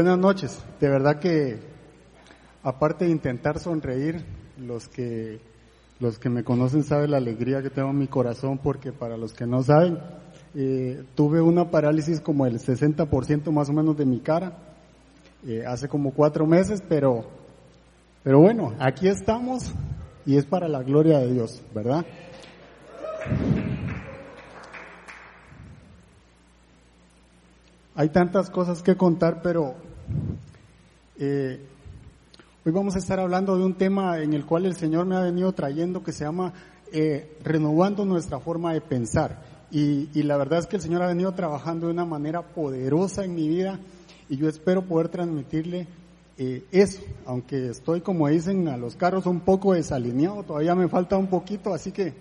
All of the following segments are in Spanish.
Buenas noches. De verdad que, aparte de intentar sonreír, los que, los que me conocen saben la alegría que tengo en mi corazón, porque para los que no saben, eh, tuve una parálisis como el 60% más o menos de mi cara, eh, hace como cuatro meses, pero, pero bueno, aquí estamos y es para la gloria de Dios, ¿verdad? Hay tantas cosas que contar, pero eh, hoy vamos a estar hablando de un tema en el cual el Señor me ha venido trayendo que se llama eh, renovando nuestra forma de pensar. Y, la verdad es que el Señor ha venido trabajando de una manera poderosa en mi vida y yo espero poder transmitirle eh, eso, aunque estoy, como dicen, a los carros un poco desalineado, todavía me falta un poquito, así que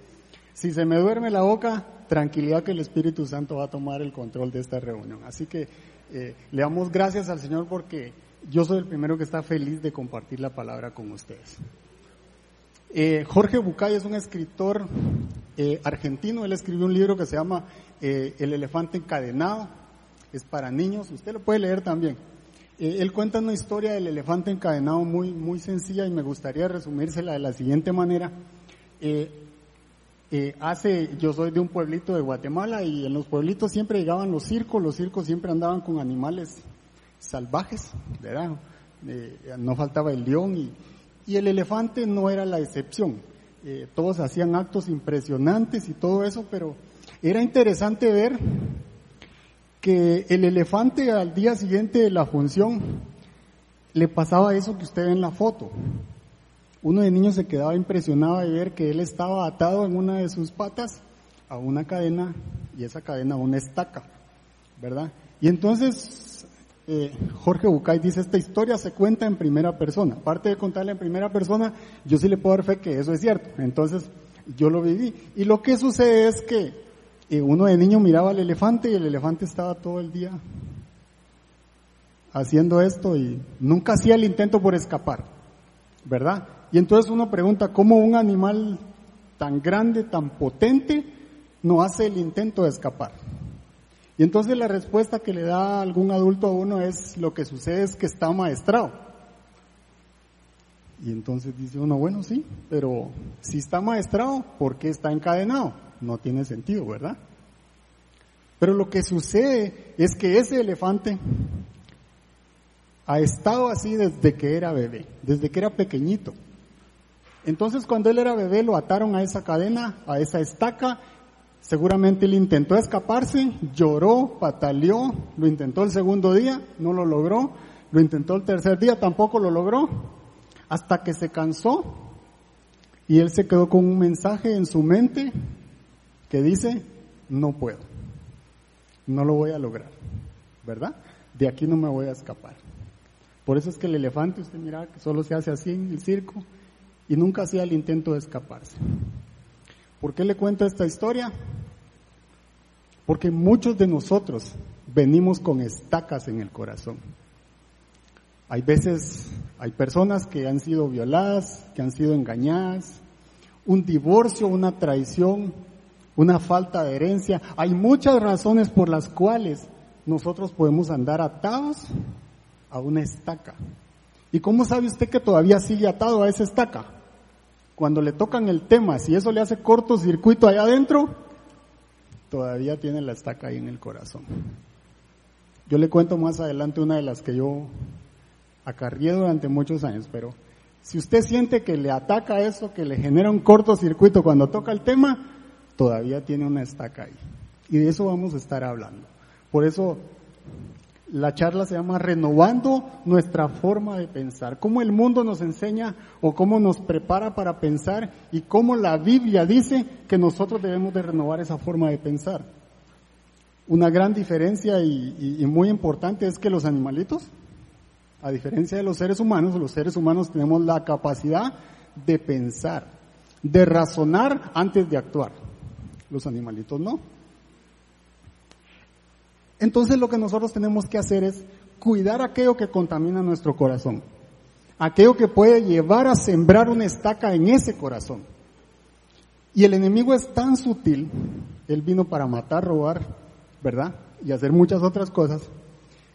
si se me duerme la boca, tranquilidad que el Espíritu Santo va a tomar el control de esta reunión. Así que eh, le damos gracias al Señor porque yo soy el primero que está feliz de compartir la palabra con ustedes. Eh, Jorge Bucay es un escritor eh, argentino, él escribió un libro que se llama eh, El elefante encadenado, es para niños, usted lo puede leer también. Él cuenta una historia del elefante encadenado muy, muy sencilla y me gustaría resumírsela de la siguiente manera. Hace, yo soy de un pueblito de Guatemala y en los pueblitos siempre llegaban los circos, los circos siempre andaban con animales salvajes, ¿verdad? Eh, no faltaba el león y, el elefante no era la excepción. Eh, todos hacían actos impresionantes y todo eso, pero era interesante ver que el elefante al día siguiente de la función le pasaba eso que usted ve en la foto uno de niños se quedaba impresionado de ver que él estaba atado en una de sus patas a una cadena y esa cadena a una estaca, ¿verdad? Y entonces eh, Jorge Bucay dice, esta historia se cuenta en primera persona. Aparte de contarla en primera persona, yo sí le puedo dar fe que eso es cierto. Entonces yo lo viví. Y lo que sucede es que eh, uno de niño miraba al elefante y el elefante estaba todo el día haciendo esto y nunca hacía el intento por escapar, ¿verdad? Y entonces uno pregunta, ¿cómo un animal tan grande, tan potente, no hace el intento de escapar? Y entonces la respuesta que le da algún adulto a uno es, lo que sucede es que está maestrado. Y entonces dice uno, bueno, sí, pero si está maestrado, ¿por qué está encadenado? No tiene sentido, ¿verdad? Pero lo que sucede es que ese elefante ha estado así desde que era bebé, desde que era pequeñito. Entonces cuando él era bebé lo ataron a esa cadena, a esa estaca, seguramente él intentó escaparse, lloró, pataleó, lo intentó el segundo día, no lo logró, lo intentó el tercer día, tampoco lo logró, hasta que se cansó y él se quedó con un mensaje en su mente que dice, no puedo, no lo voy a lograr, ¿verdad? De aquí no me voy a escapar. Por eso es que el elefante, usted mira que solo se hace así en el circo, y nunca hacía el intento de escaparse. ¿Por qué le cuento esta historia? Porque muchos de nosotros venimos con estacas en el corazón. Hay veces, hay personas que han sido violadas, que han sido engañadas, un divorcio, una traición, una falta de herencia. Hay muchas razones por las cuales nosotros podemos andar atados a una estaca. ¿Y cómo sabe usted que todavía sigue atado a esa estaca? Cuando le tocan el tema, si eso le hace cortocircuito allá adentro, todavía tiene la estaca ahí en el corazón. Yo le cuento más adelante una de las que yo acarrié durante muchos años, pero si usted siente que le ataca eso, que le genera un cortocircuito cuando toca el tema, todavía tiene una estaca ahí. Y de eso vamos a estar hablando. Por eso la charla se llama Renovando nuestra forma de pensar. Cómo el mundo nos enseña o cómo nos prepara para pensar y cómo la Biblia dice que nosotros debemos de renovar esa forma de pensar. Una gran diferencia y, y, muy importante es que los animalitos, a diferencia de los seres humanos, los seres humanos tenemos la capacidad de pensar, de razonar antes de actuar. Los animalitos no. Entonces lo que nosotros tenemos que hacer es cuidar aquello que contamina nuestro corazón, aquello que puede llevar a sembrar una estaca en ese corazón. Y el enemigo es tan sutil, él vino para matar, robar, ¿verdad? Y hacer muchas otras cosas,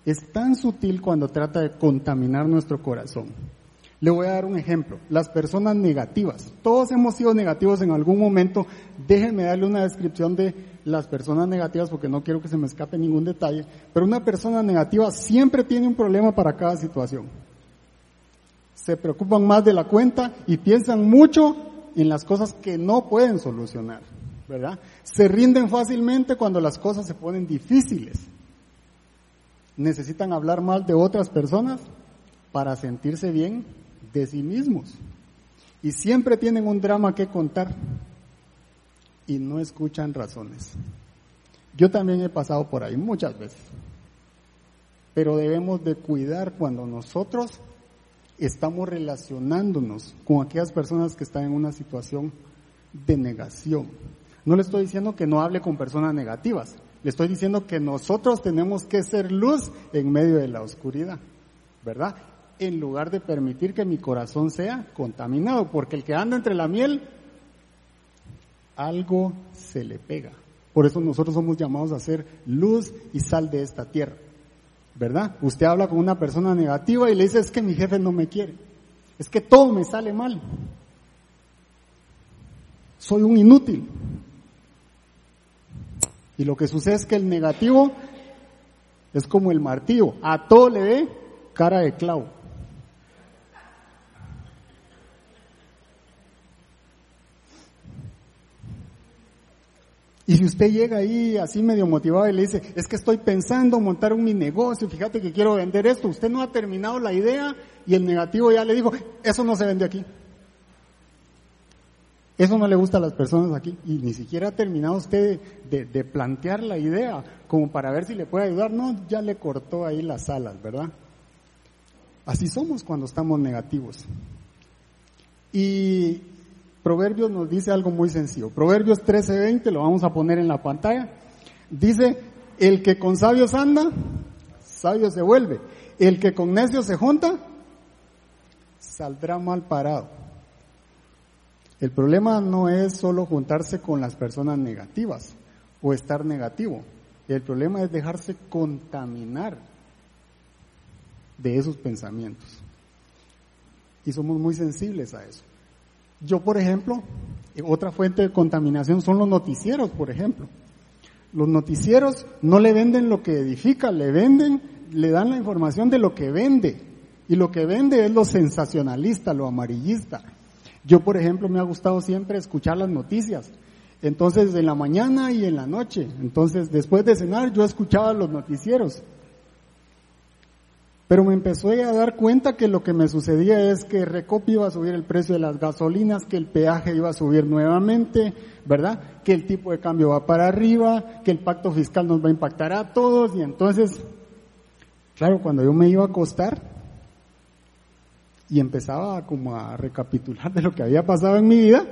es tan sutil cuando trata de contaminar nuestro corazón. Le voy a dar un ejemplo. Las personas negativas. Todos hemos sido negativos en algún momento. Déjenme darle una descripción de las personas negativas porque no quiero que se me escape ningún detalle. Pero una persona negativa siempre tiene un problema para cada situación. Se preocupan más de la cuenta y piensan mucho en las cosas que no pueden solucionar. ¿Verdad? Se rinden fácilmente cuando las cosas se ponen difíciles. Necesitan hablar mal de otras personas para sentirse bien de sí mismos. Y siempre tienen un drama que contar y no escuchan razones. Yo también he pasado por ahí muchas veces. Pero debemos de cuidar cuando nosotros estamos relacionándonos con aquellas personas que están en una situación de negación. No le estoy diciendo que no hable con personas negativas, le estoy diciendo que nosotros tenemos que ser luz en medio de la oscuridad, ¿verdad? En lugar de permitir que mi corazón sea contaminado, porque el que anda entre la miel, algo se le pega. Por eso nosotros somos llamados a ser luz y sal de esta tierra. ¿Verdad? Usted habla con una persona negativa y le dice, es que mi jefe no me quiere. Es que todo me sale mal. Soy un inútil. Y lo que sucede es que el negativo es como el martillo. A todo le ve cara de clavo. Y si usted llega ahí así medio motivado y le dice, es que estoy pensando montar un mi negocio, fíjate que quiero vender esto, usted no ha terminado la idea y el negativo ya le dijo, eso no se vende aquí. Eso no le gusta a las personas aquí y ni siquiera ha terminado usted de, de plantear la idea como para ver si le puede ayudar. No, ya le cortó ahí las alas, ¿verdad? Así somos cuando estamos negativos. Y Proverbios nos dice algo muy sencillo. Proverbios 13:20, lo vamos a poner en la pantalla. Dice, el que con sabios anda, sabio se vuelve. El que con necios se junta, saldrá mal parado. El problema no es solo juntarse con las personas negativas o estar negativo. El problema es dejarse contaminar de esos pensamientos. Y somos muy sensibles a eso. Yo, por ejemplo, otra fuente de contaminación son los noticieros, por ejemplo. Los noticieros no le venden lo que edifica, le venden, le dan la información de lo que vende. Y lo que vende es lo sensacionalista, lo amarillista. Yo, por ejemplo, me ha gustado siempre escuchar las noticias. Entonces, en la mañana y en la noche. Entonces, después de cenar, yo escuchaba los noticieros. Pero me empezó a dar cuenta que lo que me sucedía es que Recopi iba a subir el precio de las gasolinas, que el peaje iba a subir nuevamente, ¿verdad? Que el tipo de cambio va para arriba, que el pacto fiscal nos va a impactar a todos y entonces, claro, cuando yo me iba a acostar y empezaba como a recapitular de lo que había pasado en mi vida,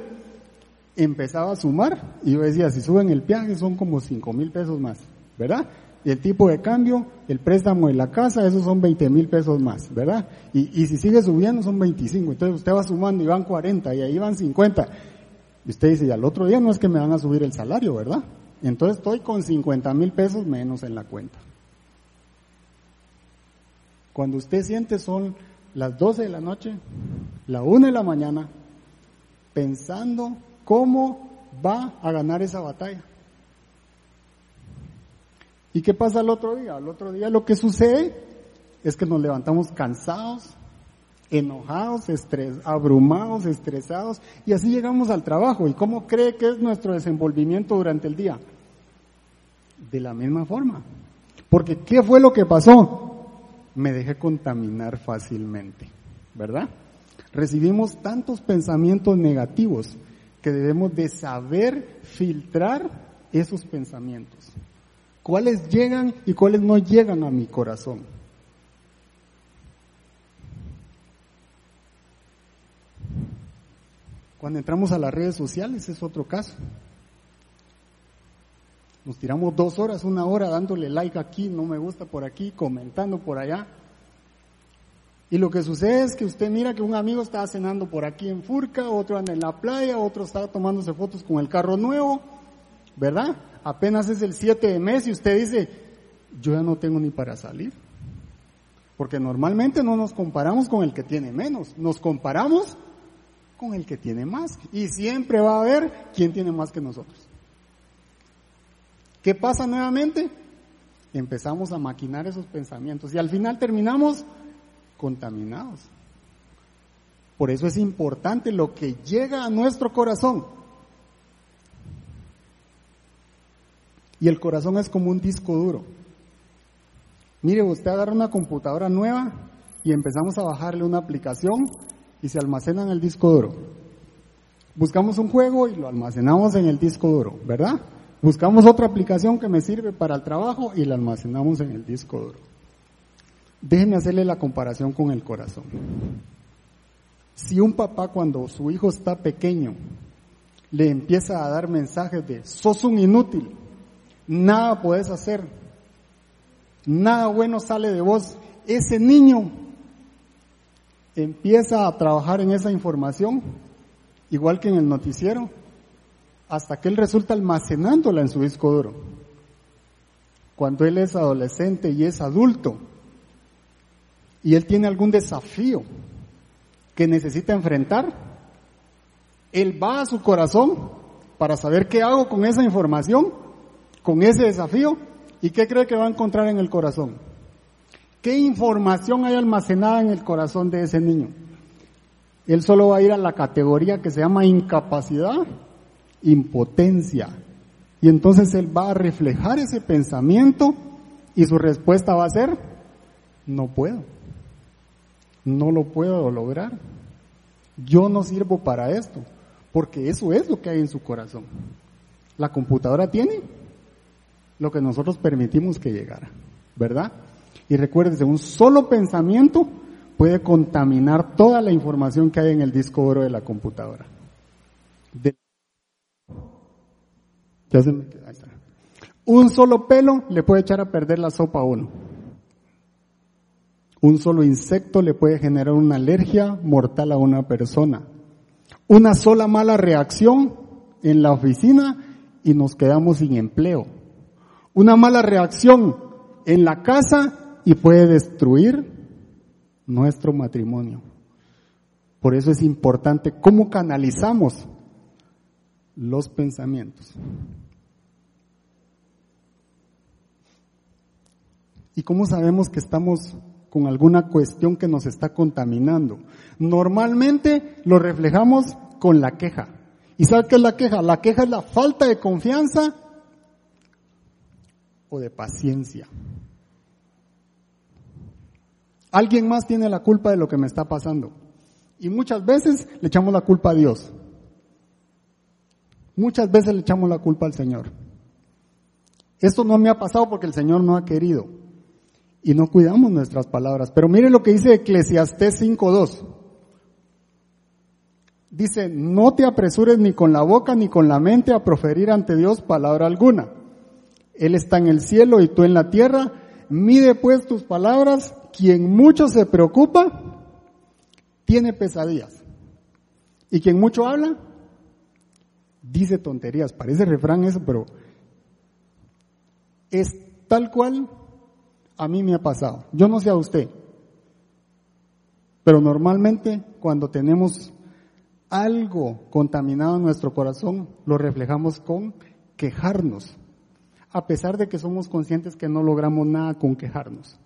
empezaba a sumar y yo decía, si suben el peaje son como cinco mil pesos más, ¿verdad? Y el tipo de cambio, el préstamo de la casa, esos son 20 mil pesos más, ¿verdad? Y, y si sigue subiendo son 25, entonces usted va sumando y van 40 y ahí van 50. Y usted dice, y al otro día no es que me van a subir el salario, ¿verdad? Entonces estoy con 50 mil pesos menos en la cuenta. Cuando usted siente son las 12 de la noche, la 1 de la mañana, pensando cómo va a ganar esa batalla. ¿Y qué pasa al otro día? Al otro día lo que sucede es que nos levantamos cansados, enojados, estres, abrumados, estresados, y así llegamos al trabajo. ¿Y cómo cree que es nuestro desenvolvimiento durante el día? De la misma forma. Porque ¿qué fue lo que pasó? Me dejé contaminar fácilmente, ¿verdad? Recibimos tantos pensamientos negativos que debemos de saber filtrar esos pensamientos cuáles llegan y cuáles no llegan a mi corazón. Cuando entramos a las redes sociales es otro caso. Nos tiramos dos horas, una hora dándole like aquí, no me gusta por aquí, comentando por allá. Y lo que sucede es que usted mira que un amigo está cenando por aquí en Furca, otro anda en la playa, otro está tomándose fotos con el carro nuevo, ¿verdad? Apenas es el 7 de mes y usted dice, yo ya no tengo ni para salir. Porque normalmente no nos comparamos con el que tiene menos, nos comparamos con el que tiene más. Y siempre va a haber quien tiene más que nosotros. ¿Qué pasa nuevamente? Empezamos a maquinar esos pensamientos y al final terminamos contaminados. Por eso es importante lo que llega a nuestro corazón. Y el corazón es como un disco duro. Mire, usted agarra una computadora nueva y empezamos a bajarle una aplicación y se almacena en el disco duro. Buscamos un juego y lo almacenamos en el disco duro, ¿verdad? Buscamos otra aplicación que me sirve para el trabajo y la almacenamos en el disco duro. Déjenme hacerle la comparación con el corazón. Si un papá cuando su hijo está pequeño le empieza a dar mensajes de sos un inútil, nada puedes hacer, nada bueno sale de vos. Ese niño empieza a trabajar en esa información, igual que en el noticiero, hasta que él resulta almacenándola en su disco duro. Cuando él es adolescente y es adulto, y él tiene algún desafío que necesita enfrentar, él va a su corazón para saber qué hago con esa información, con ese desafío, ¿Y qué cree que va a encontrar en el corazón? ¿Qué información hay almacenada en el corazón de ese niño? Él solo va a ir a la categoría que se llama incapacidad, impotencia. Y entonces él va a reflejar ese pensamiento y su respuesta va a ser, no puedo, no lo puedo lograr. Yo no sirvo para esto, porque eso es lo que hay en su corazón. La computadora tiene lo que nosotros permitimos que llegara, ¿verdad? Y recuérdese, un solo pensamiento puede contaminar toda la información que hay en el disco oro de la computadora. Un solo pelo le puede echar a perder la sopa a uno. Un solo insecto le puede generar una alergia mortal a una persona. Una sola mala reacción en la oficina y nos quedamos sin empleo una mala reacción en la casa y puede destruir nuestro matrimonio. Por eso es importante cómo canalizamos los pensamientos. ¿Y cómo sabemos que estamos con alguna cuestión que nos está contaminando? Normalmente lo reflejamos con la queja. ¿Y sabe qué es la queja? La queja es la falta de confianza o de paciencia. Alguien más tiene la culpa de lo que me está pasando. Y muchas veces le echamos la culpa a Dios. Muchas veces le echamos la culpa al Señor. Esto no me ha pasado porque el Señor no ha querido. Y no cuidamos nuestras palabras. Pero mire lo que dice Eclesiastés 5.2. Dice, no te apresures ni con la boca ni con la mente a proferir ante Dios palabra alguna él está en el cielo y tú en la tierra. Mide pues tus palabras. Quien mucho se preocupa, tiene pesadillas. Y quien mucho habla, dice tonterías. Parece refrán eso, pero es tal cual a mí me ha pasado. Yo no sé a usted, pero normalmente cuando tenemos algo contaminado en nuestro corazón, lo reflejamos con quejarnos a pesar de que somos conscientes que no logramos nada con quejarnos.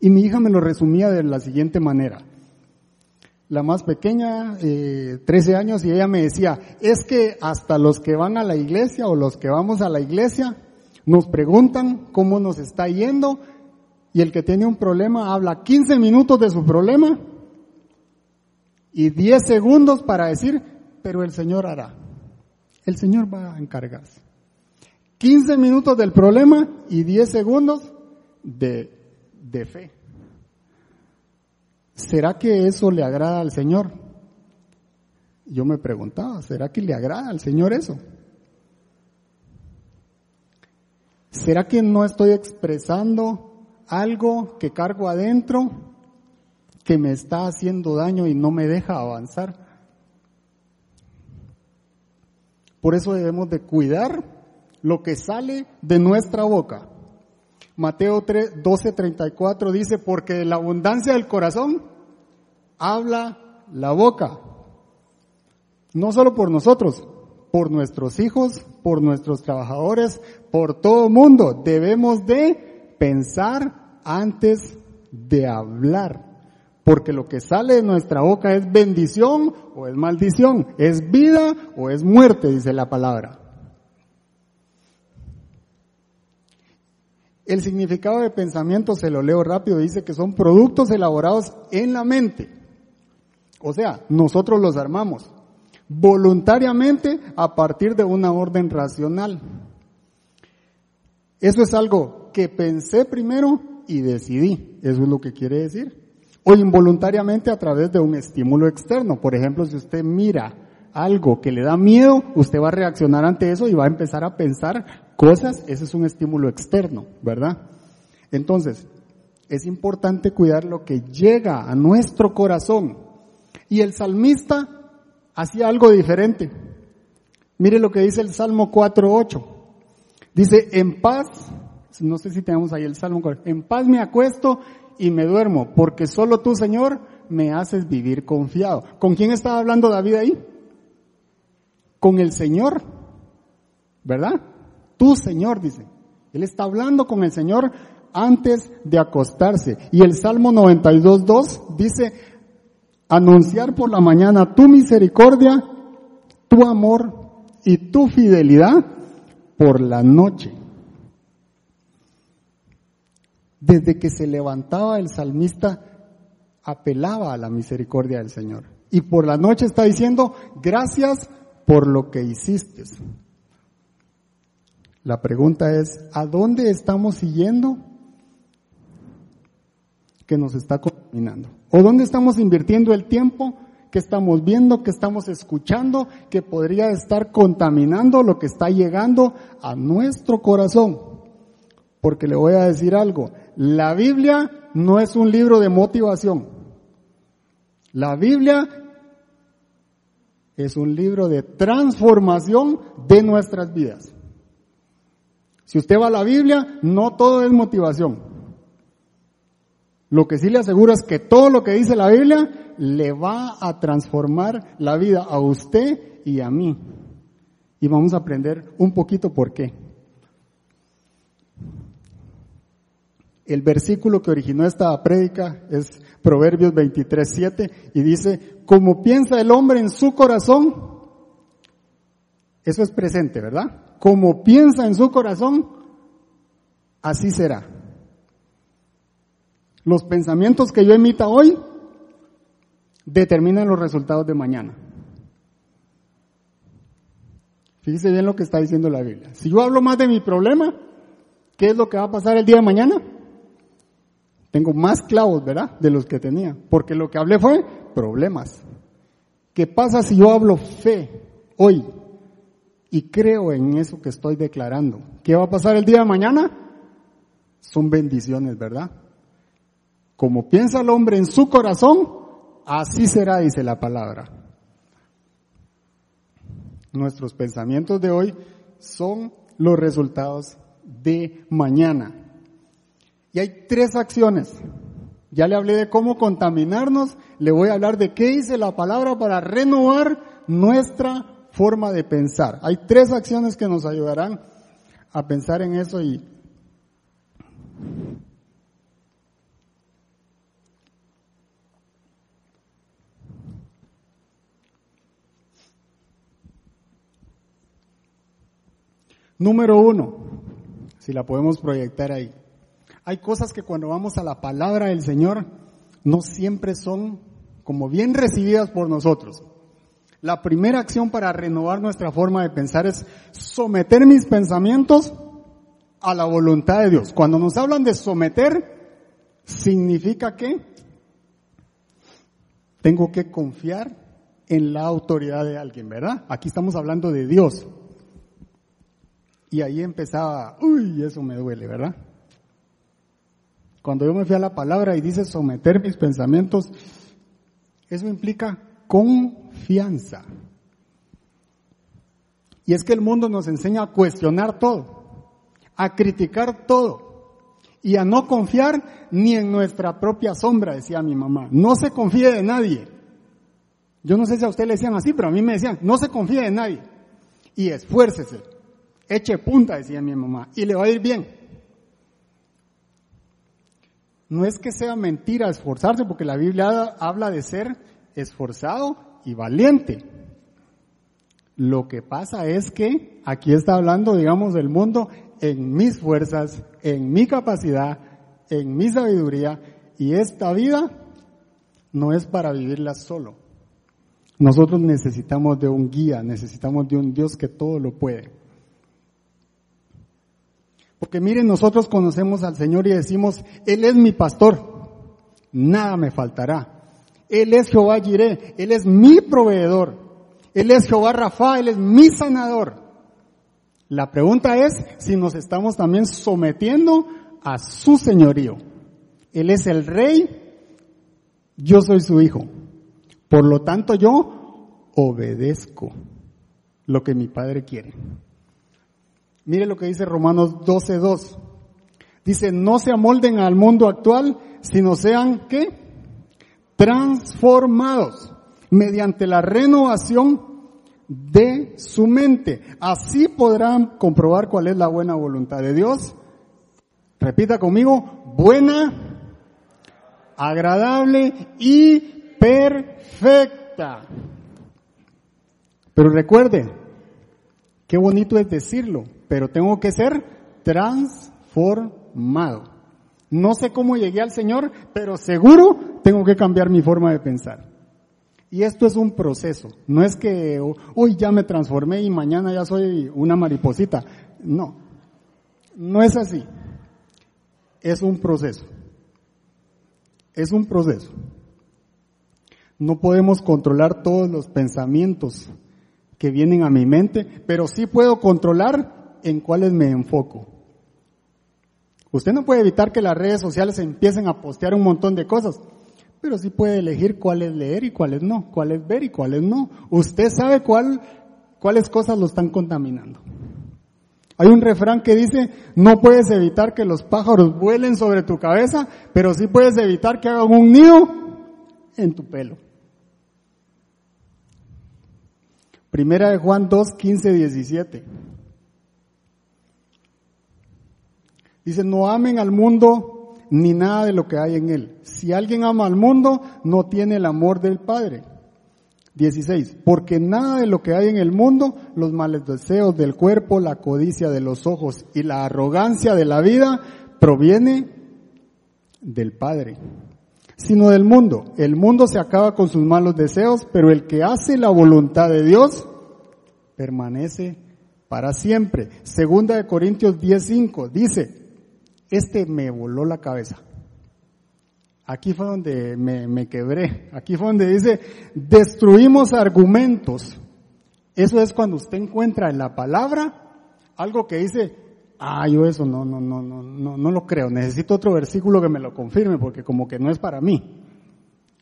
Y mi hija me lo resumía de la siguiente manera. La más pequeña, eh, 13 años, y ella me decía, es que hasta los que van a la iglesia o los que vamos a la iglesia nos preguntan cómo nos está yendo y el que tiene un problema habla 15 minutos de su problema y 10 segundos para decir, pero el Señor hará. El Señor va a encargarse. 15 minutos del problema y 10 segundos de, de fe. ¿Será que eso le agrada al Señor? Yo me preguntaba, ¿será que le agrada al Señor eso? ¿Será que no estoy expresando algo que cargo adentro que me está haciendo daño y no me deja avanzar? Por eso debemos de cuidar lo que sale de nuestra boca. Mateo 3, 12, 34 dice, porque de la abundancia del corazón habla la boca. No solo por nosotros, por nuestros hijos, por nuestros trabajadores, por todo mundo. Debemos de pensar antes de hablar. Porque lo que sale de nuestra boca es bendición o es maldición, es vida o es muerte, dice la palabra. El significado de pensamiento, se lo leo rápido, dice que son productos elaborados en la mente. O sea, nosotros los armamos voluntariamente a partir de una orden racional. Eso es algo que pensé primero y decidí. Eso es lo que quiere decir. O involuntariamente a través de un estímulo externo. Por ejemplo, si usted mira algo que le da miedo, usted va a reaccionar ante eso y va a empezar a pensar cosas, ese es un estímulo externo, ¿verdad? Entonces, es importante cuidar lo que llega a nuestro corazón. Y el salmista hacía algo diferente. Mire lo que dice el Salmo 4.8. Dice, en paz, no sé si tenemos ahí el Salmo 4, en paz me acuesto y me duermo, porque solo tú, Señor, me haces vivir confiado. ¿Con quién estaba hablando David ahí? Con el Señor, ¿verdad? Tu Señor, dice. Él está hablando con el Señor antes de acostarse. Y el Salmo 92.2 dice, anunciar por la mañana tu misericordia, tu amor y tu fidelidad por la noche. Desde que se levantaba el salmista, apelaba a la misericordia del Señor. Y por la noche está diciendo, gracias por lo que hiciste. La pregunta es, ¿a dónde estamos siguiendo que nos está contaminando? ¿O dónde estamos invirtiendo el tiempo que estamos viendo, que estamos escuchando, que podría estar contaminando lo que está llegando a nuestro corazón? Porque le voy a decir algo, la Biblia no es un libro de motivación. La Biblia es un libro de transformación de nuestras vidas. Si usted va a la Biblia, no todo es motivación. Lo que sí le aseguro es que todo lo que dice la Biblia le va a transformar la vida a usted y a mí. Y vamos a aprender un poquito por qué. El versículo que originó esta prédica es Proverbios 23, 7 y dice, como piensa el hombre en su corazón, eso es presente, ¿verdad? como piensa en su corazón, así será. Los pensamientos que yo emita hoy determinan los resultados de mañana. Fíjese bien lo que está diciendo la Biblia. Si yo hablo más de mi problema, ¿qué es lo que va a pasar el día de mañana? Tengo más clavos, ¿verdad? De los que tenía. Porque lo que hablé fue problemas. ¿Qué pasa si yo hablo fe hoy? y creo en eso que estoy declarando. ¿Qué va a pasar el día de mañana? Son bendiciones, ¿verdad? Como piensa el hombre en su corazón, así será, dice la palabra. Nuestros pensamientos de hoy son los resultados de mañana. Hay tres acciones. Ya le hablé de cómo contaminarnos, le voy a hablar de qué dice la palabra para renovar nuestra forma de pensar. Hay tres acciones que nos ayudarán a pensar en eso y Número uno, si la podemos proyectar ahí. Hay cosas que cuando vamos a la palabra del Señor no siempre son como bien recibidas por nosotros. La primera acción para renovar nuestra forma de pensar es someter mis pensamientos a la voluntad de Dios. Cuando nos hablan de someter, significa que tengo que confiar en la autoridad de alguien, ¿verdad? Aquí estamos hablando de Dios. Y ahí empezaba, uy, eso me duele, ¿verdad? Cuando yo me fui a la palabra y dice someter mis pensamientos, eso implica confianza. Y es que el mundo nos enseña a cuestionar todo, a criticar todo. y a no confiar ni en nuestra propia sombra, decía mi mamá. No se confíe de nadie. Yo no sé si a usted le decían así, pero a mí me decían, no se confíe de nadie. Y esfuércese. Eche punta, decía mi mamá, y le va a ir bien. No es que sea mentira esforzarse, porque la Biblia habla de ser esforzado y valiente. Lo que pasa es que aquí está hablando, digamos, del mundo en mis fuerzas, en mi capacidad, en mi sabiduría, y esta vida no es para vivirla solo. Nosotros necesitamos de un guía, necesitamos de un Dios que todo lo puede. Porque miren, nosotros conocemos al Señor y decimos, Él es mi pastor, nada me faltará. Él es Jehová Jireh, Él es mi proveedor. Él es Jehová Rafa, Él es mi sanador. La pregunta es si nos estamos también sometiendo a su señorío. Él es el rey, yo soy su hijo. Por lo tanto yo obedezco lo que mi padre quiere. Mire lo que dice Romanos 12.2. Dice, no se amolden al mundo actual, sino sean, ¿qué? Transformados mediante la renovación de su mente. Así podrán comprobar cuál es la buena voluntad de Dios. Repita conmigo, buena, agradable y perfecta. Pero recuerde, qué bonito es decirlo, pero tengo que ser transformado. No sé cómo llegué al Señor, pero seguro tengo que cambiar mi forma de pensar. Y esto es un proceso. No es que hoy ya me transformé y mañana ya soy una mariposita. No, no es así. Es un proceso. Es un proceso. No podemos controlar todos los pensamientos que vienen a mi mente, pero sí puedo controlar en cuáles me enfoco. Usted no puede evitar que las redes sociales empiecen a postear un montón de cosas, pero sí puede elegir cuáles leer y cuáles no, cuáles ver y cuáles no. Usted sabe cuál, cuáles cosas lo están contaminando. Hay un refrán que dice, no puedes evitar que los pájaros vuelen sobre tu cabeza, pero sí puedes evitar que hagan un nido en tu pelo. Primera de Juan 2, 15, 17. Dice, no amen al mundo ni nada de lo que hay en él. Si alguien ama al mundo, no tiene el amor del Padre. 16. Porque nada de lo que hay en el mundo, los males deseos del cuerpo, la codicia de los ojos y la arrogancia de la vida, proviene del Padre, sino del mundo. El mundo se acaba con sus malos deseos, pero el que hace la voluntad de Dios permanece para siempre. Segunda de Corintios 10.5 dice, este me voló la cabeza. Aquí fue donde me, quebré. Aquí fue donde dice, destruimos argumentos. Eso es cuando usted encuentra en la palabra algo que dice, ah, yo eso no, no, no, no, no, no lo creo. Necesito otro versículo que me lo confirme porque como que no es para mí.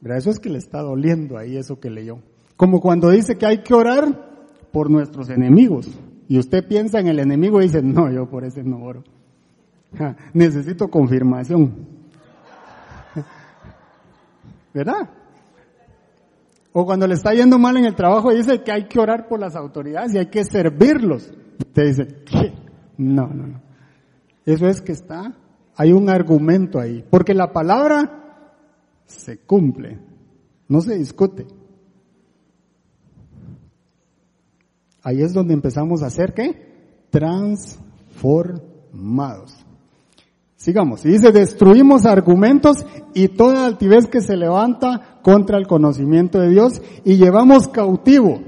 Pero eso es que le está doliendo ahí eso que leyó. Como cuando dice que hay que orar por nuestros enemigos. Y usted piensa en el enemigo y dice, no, yo por ese no oro. Necesito confirmación. ¿Verdad? O cuando le está yendo mal en el trabajo dice que hay que orar por las autoridades y hay que servirlos. Usted dice. No, no, no. Eso es que está, hay un argumento ahí. Porque la palabra se cumple, no se discute. Ahí es donde empezamos a hacer qué? Transformados. Sigamos. Y dice, destruimos argumentos y toda altivez que se levanta contra el conocimiento de Dios y llevamos cautivo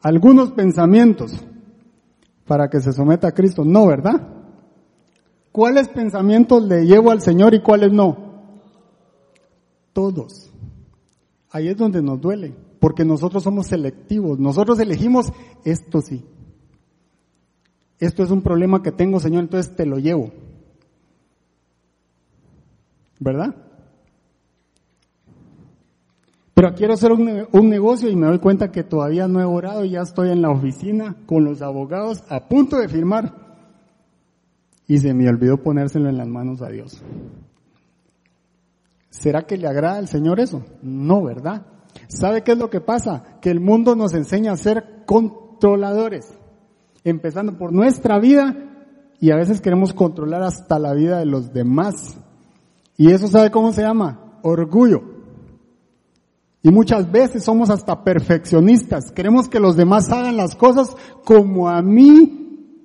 algunos pensamientos para que se someta a Cristo. No, ¿verdad? ¿Cuáles pensamientos le llevo al Señor y cuáles no? Todos. Ahí es donde nos duele, porque nosotros somos selectivos. Nosotros elegimos esto sí. Esto es un problema que tengo, Señor, entonces te lo llevo. ¿Verdad? Pero quiero hacer un, negocio y me doy cuenta que todavía no he orado y ya estoy en la oficina con los abogados a punto de firmar. y se me olvidó ponérselo en las manos a Dios. ¿Será que le agrada al Señor eso? No, ¿verdad? ¿Sabe qué es lo que pasa? Que el mundo nos enseña a ser controladores, empezando por nuestra vida y a veces queremos controlar hasta la vida de los demás. Y eso sabe cómo se llama? Orgullo. Y muchas veces somos hasta perfeccionistas. Queremos que los demás hagan las cosas como a mí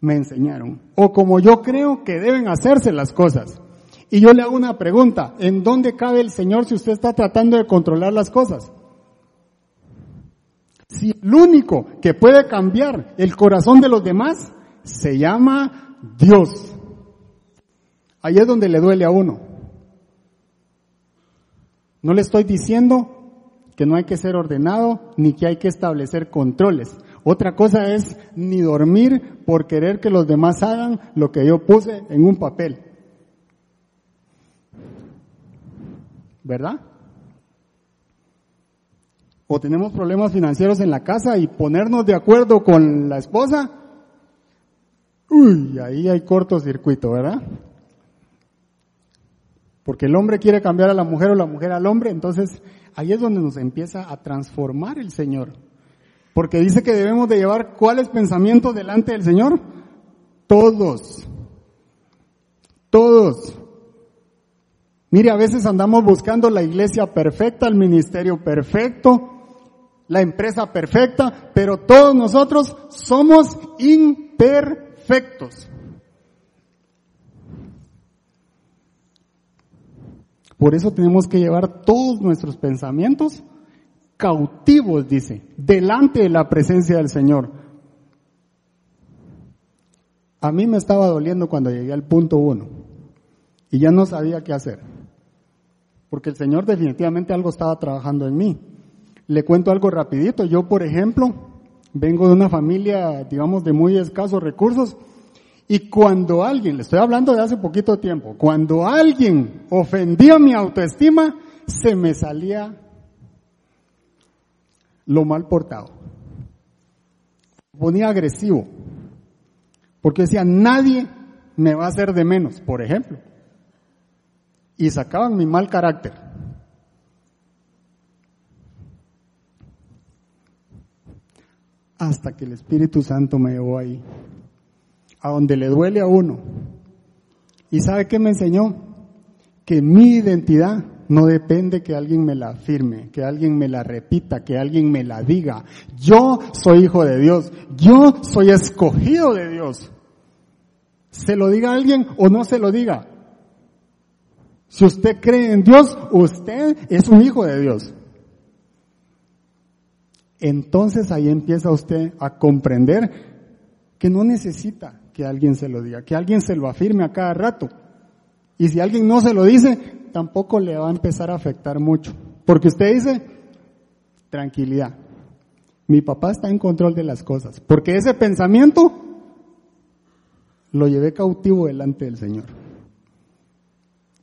me enseñaron o como yo creo que deben hacerse las cosas. Y yo le hago una pregunta, ¿en dónde cabe el Señor si usted está tratando de controlar las cosas? Si el único que puede cambiar el corazón de los demás se llama Dios. Ahí es donde le duele a uno. No le estoy diciendo que no hay que ser ordenado ni que hay que establecer controles. Otra cosa es ni dormir por querer que los demás hagan lo que yo puse en un papel. ¿Verdad? O tenemos problemas financieros en la casa y ponernos de acuerdo con la esposa. Uy, ahí hay cortocircuito, ¿verdad? Porque el hombre quiere cambiar a la mujer o la mujer al hombre, entonces ahí es donde nos empieza a transformar el Señor. Porque dice que debemos de llevar cuáles pensamientos delante del Señor. Todos. Todos. Mire, a veces andamos buscando la iglesia perfecta, el ministerio perfecto, la empresa perfecta, pero todos nosotros somos imperfectos. Por eso tenemos que llevar todos nuestros pensamientos cautivos, dice, delante de la presencia del Señor. A mí me estaba doliendo cuando llegué al punto uno y ya no sabía qué hacer, porque el Señor definitivamente algo estaba trabajando en mí. Le cuento algo rapidito. Yo, por ejemplo, vengo de una familia, digamos, de muy escasos recursos y cuando alguien, le estoy hablando de hace poquito tiempo, cuando alguien ofendía mi autoestima, se me salía lo mal portado. Ponía agresivo. Porque decía, nadie me va a hacer de menos, por ejemplo. Y sacaban mi mal carácter. Hasta que el Espíritu Santo me llevó ahí, a donde le duele a uno. ¿Y sabe qué me enseñó? Que mi identidad no depende que alguien me la afirme, que alguien me la repita, que alguien me la diga. Yo soy hijo de Dios. Yo soy escogido de Dios. Se lo diga alguien o no se lo diga. Si usted cree en Dios, usted es un hijo de Dios. Entonces ahí empieza usted a comprender que no necesita que alguien se lo diga, que alguien se lo afirme a cada rato. Y si alguien no se lo dice, tampoco le va a empezar a afectar mucho. Porque usted dice, tranquilidad, mi papá está en control de las cosas. Porque ese pensamiento lo llevé cautivo delante del Señor.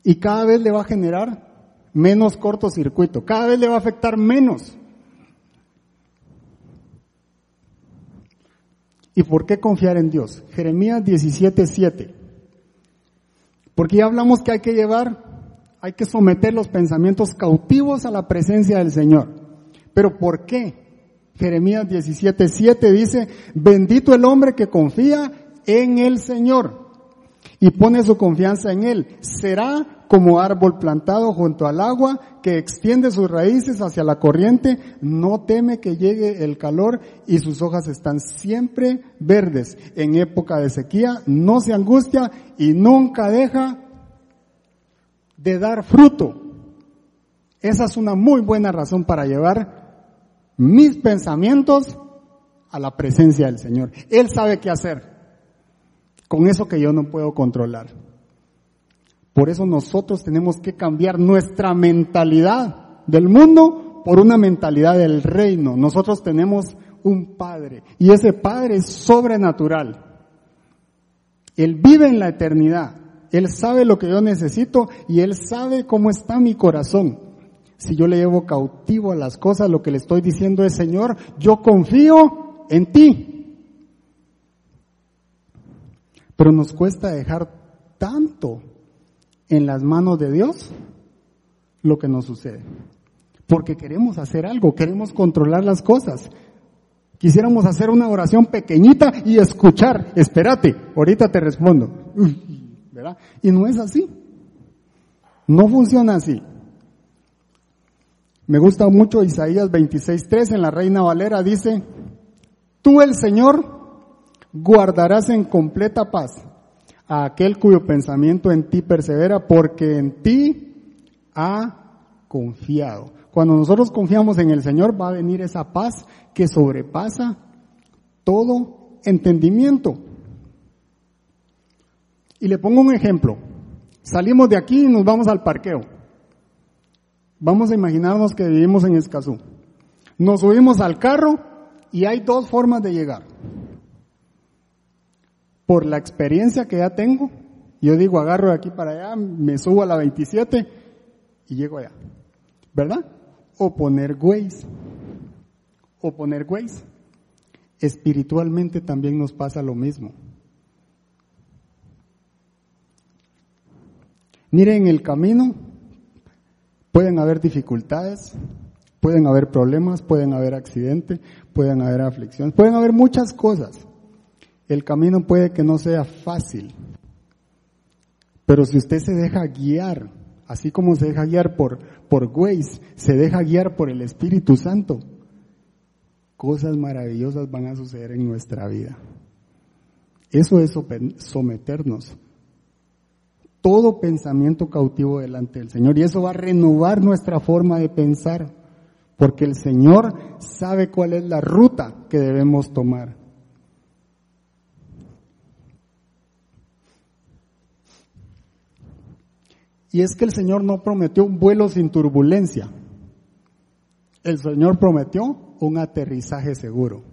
Y cada vez le va a generar menos cortocircuito, cada vez le va a afectar menos. ¿Y por qué confiar en Dios? Jeremías 17:7. Porque ya hablamos que hay que llevar hay que someter los pensamientos cautivos a la presencia del Señor. ¿Pero por qué? Jeremías 17:7 dice, bendito el hombre que confía en el Señor y pone su confianza en Él. Será como árbol plantado junto al agua que extiende sus raíces hacia la corriente, no teme que llegue el calor y sus hojas están siempre verdes. En época de sequía no se angustia y nunca deja de dar fruto. Esa es una muy buena razón para llevar mis pensamientos a la presencia del Señor. Él sabe qué hacer con eso que yo no puedo controlar. Por eso nosotros tenemos que cambiar nuestra mentalidad del mundo por una mentalidad del reino. Nosotros tenemos un Padre y ese Padre es sobrenatural. Él vive en la eternidad. Él sabe lo que yo necesito y Él sabe cómo está mi corazón. Si yo le llevo cautivo a las cosas, lo que le estoy diciendo es, Señor, yo confío en ti. Pero nos cuesta dejar tanto en las manos de Dios lo que nos sucede. Porque queremos hacer algo, queremos controlar las cosas. Quisiéramos hacer una oración pequeñita y escuchar, espérate, ahorita te respondo. Y no es así. No funciona así. Me gusta mucho Isaías 26.3 en la Reina Valera, dice, tú el Señor guardarás en completa paz a aquel cuyo pensamiento en ti persevera, porque en ti ha confiado. Cuando nosotros confiamos en el Señor va a venir esa paz que sobrepasa todo entendimiento. Y le pongo un ejemplo. Salimos de aquí y nos vamos al parqueo. Vamos a imaginarnos que vivimos en Escazú. Nos subimos al carro y hay dos formas de llegar por la experiencia que ya tengo, yo digo, agarro de aquí para allá, me subo a la 27 y llego allá. ¿Verdad? O poner Waze. O poner Waze. Espiritualmente también nos pasa lo mismo. Miren, en el camino pueden haber dificultades, pueden haber problemas, pueden haber accidentes, pueden haber aflicciones, pueden haber muchas cosas. El camino puede que no sea fácil, pero si usted se deja guiar, así como se deja guiar por, por se deja guiar por el Espíritu Santo, cosas maravillosas van a suceder en nuestra vida. Eso es someternos. Todo pensamiento cautivo delante del Señor. Y eso va a renovar nuestra forma de pensar. Porque el Señor sabe cuál es la ruta que debemos tomar. Y es que el Señor no prometió un vuelo sin turbulencia. El Señor prometió un aterrizaje seguro.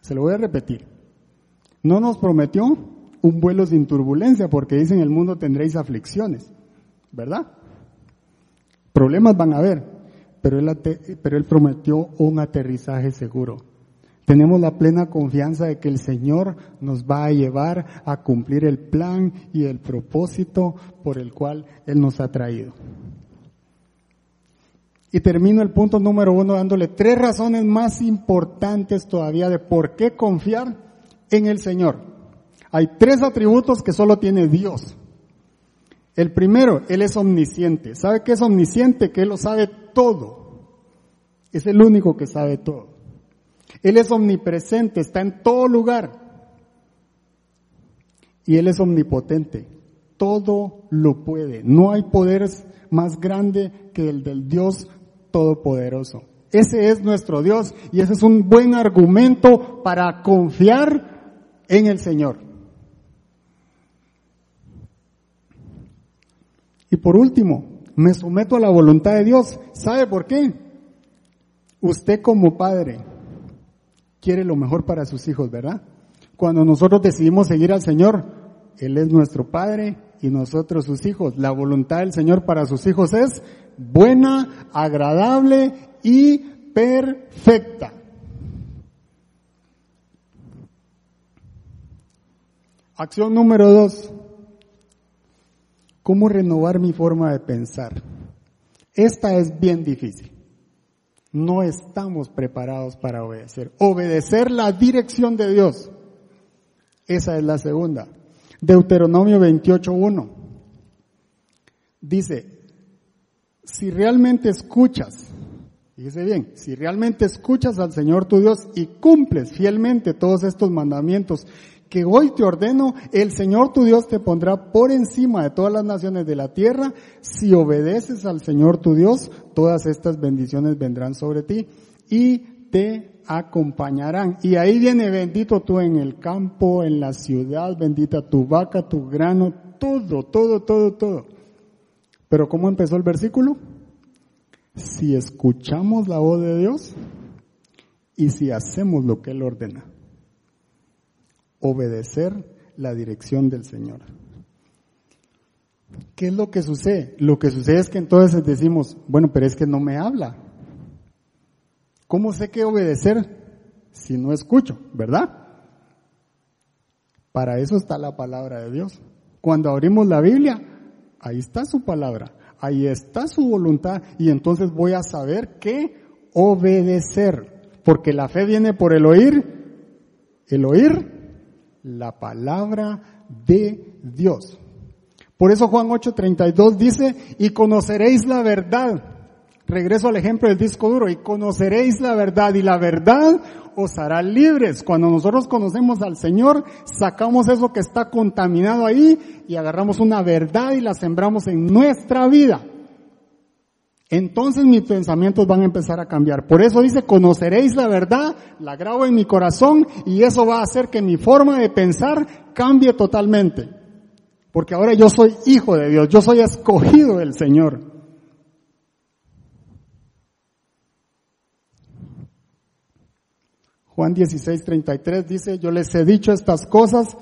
Se lo voy a repetir. No nos prometió un vuelo sin turbulencia porque dice en el mundo tendréis aflicciones, ¿verdad? Problemas van a haber, pero él, pero él prometió un aterrizaje seguro. Tenemos la plena confianza de que el Señor nos va a llevar a cumplir el plan y el propósito por el cual Él nos ha traído. Y termino el punto número uno dándole tres razones más importantes todavía de por qué confiar en el Señor. Hay tres atributos que solo tiene Dios. El primero, Él es omnisciente. ¿Sabe qué es omnisciente? Que Él lo sabe todo. Es el único que sabe todo. Él es omnipresente, está en todo lugar. Y Él es omnipotente. Todo lo puede. No hay poder más grande que el del Dios Todopoderoso. Ese es nuestro Dios y ese es un buen argumento para confiar en el Señor. Y por último, me someto a la voluntad de Dios. ¿Sabe por qué? Usted como padre, quiere lo mejor para sus hijos, ¿verdad? Cuando nosotros decidimos seguir al Señor, Él es nuestro Padre y nosotros sus hijos. La voluntad del Señor para sus hijos es buena, agradable y perfecta. Acción número dos. ¿Cómo renovar mi forma de pensar? Esta es bien difícil no estamos preparados para obedecer. Obedecer la dirección de Dios. Esa es la segunda. Deuteronomio 28.1. Dice, si realmente escuchas, fíjese bien, si realmente escuchas al Señor tu Dios y cumples fielmente todos estos mandamientos que hoy te ordeno, el Señor tu Dios te pondrá por encima de todas las naciones de la tierra. Si obedeces al Señor tu Dios, todas estas bendiciones vendrán sobre ti y te acompañarán. Y ahí viene bendito tú en el campo, en la ciudad, bendita tu vaca, tu grano, todo, todo, todo, todo. Pero ¿cómo empezó el versículo? Si escuchamos la voz de Dios y si hacemos lo que Él ordena obedecer la dirección del Señor. ¿Qué es lo que sucede? Lo que sucede es que entonces decimos, bueno, pero es que no me habla. ¿Cómo sé qué obedecer si no escucho, verdad? Para eso está la palabra de Dios. Cuando abrimos la Biblia, ahí está su palabra, ahí está su voluntad y entonces voy a saber qué obedecer. Porque la fe viene por el oír, el oír la palabra de Dios. Por eso Juan 8:32 dice, y conoceréis la verdad. Regreso al ejemplo del disco duro, y conoceréis la verdad, y la verdad os hará libres. Cuando nosotros conocemos al Señor, sacamos eso que está contaminado ahí y agarramos una verdad y la sembramos en nuestra vida. Entonces mis pensamientos van a empezar a cambiar. Por eso dice, conoceréis la verdad, la grabo en mi corazón y eso va a hacer que mi forma de pensar cambie totalmente. Porque ahora yo soy hijo de Dios, yo soy escogido del Señor. Juan 16, 33 dice, yo les he dicho estas cosas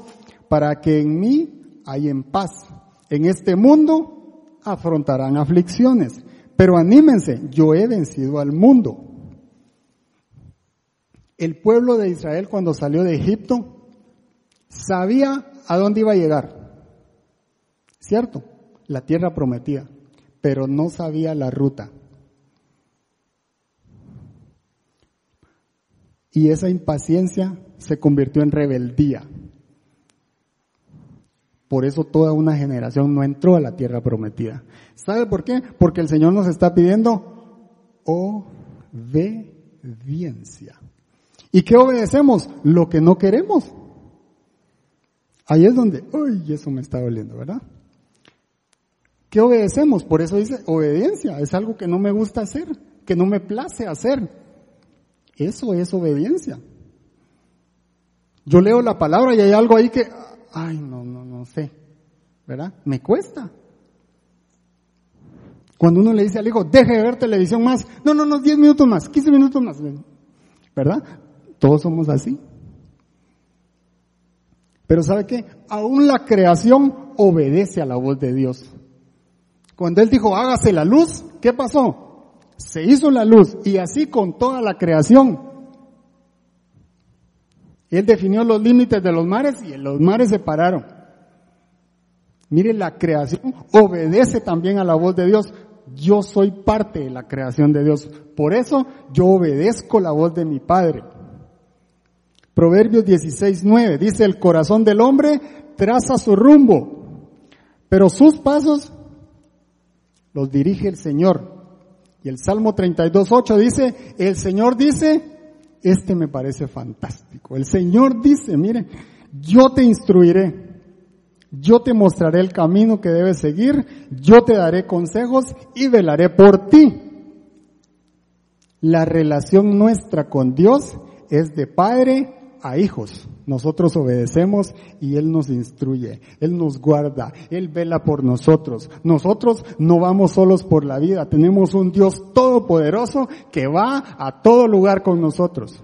para que en mí hay en paz. En este mundo afrontarán aflicciones, pero anímense, yo he vencido al mundo. El pueblo de Israel cuando salió de Egipto sabía a dónde iba a llegar. ¿Cierto? La tierra prometida, pero no sabía la ruta. Y esa impaciencia se convirtió en rebeldía. Por eso toda una generación no entró a la tierra prometida. ¿Sabe por qué? Porque el Señor nos está pidiendo obediencia. ¿Y qué obedecemos? Lo que no queremos. Ahí es donde, uy, eso me está doliendo, ¿verdad? ¿Qué obedecemos? Por eso dice obediencia. Es algo que no me gusta hacer, que no me place hacer. Eso es obediencia. Yo leo la palabra y hay algo ahí que, ay, no, no, no sé, ¿verdad? Me cuesta. Cuando uno le dice al hijo, deje de ver televisión más, no, no, no, 10 minutos más, 15 minutos más, ¿verdad? Todos somos así. Pero ¿sabe qué? Aún la creación obedece a la voz de Dios. Cuando Él dijo, hágase la luz, ¿qué pasó? se hizo la luz y así con toda la creación. Él definió los límites de los mares y los mares se pararon. Mire, la creación obedece también a la voz de Dios. Yo soy parte de la creación de Dios. Por eso yo obedezco la voz de mi Padre. Proverbios 16.9 dice, el corazón del hombre traza su rumbo, pero sus pasos los dirige el Señor. Y el Salmo 32.8 dice, el Señor dice, este me parece fantástico. El Señor dice, mire, yo te instruiré, yo te mostraré el camino que debes seguir, yo te daré consejos y velaré por ti. La relación nuestra con Dios es de padre a hijos. Nosotros obedecemos y Él nos instruye, Él nos guarda, Él vela por nosotros. Nosotros no vamos solos por la vida, tenemos un Dios todopoderoso que va a todo lugar con nosotros.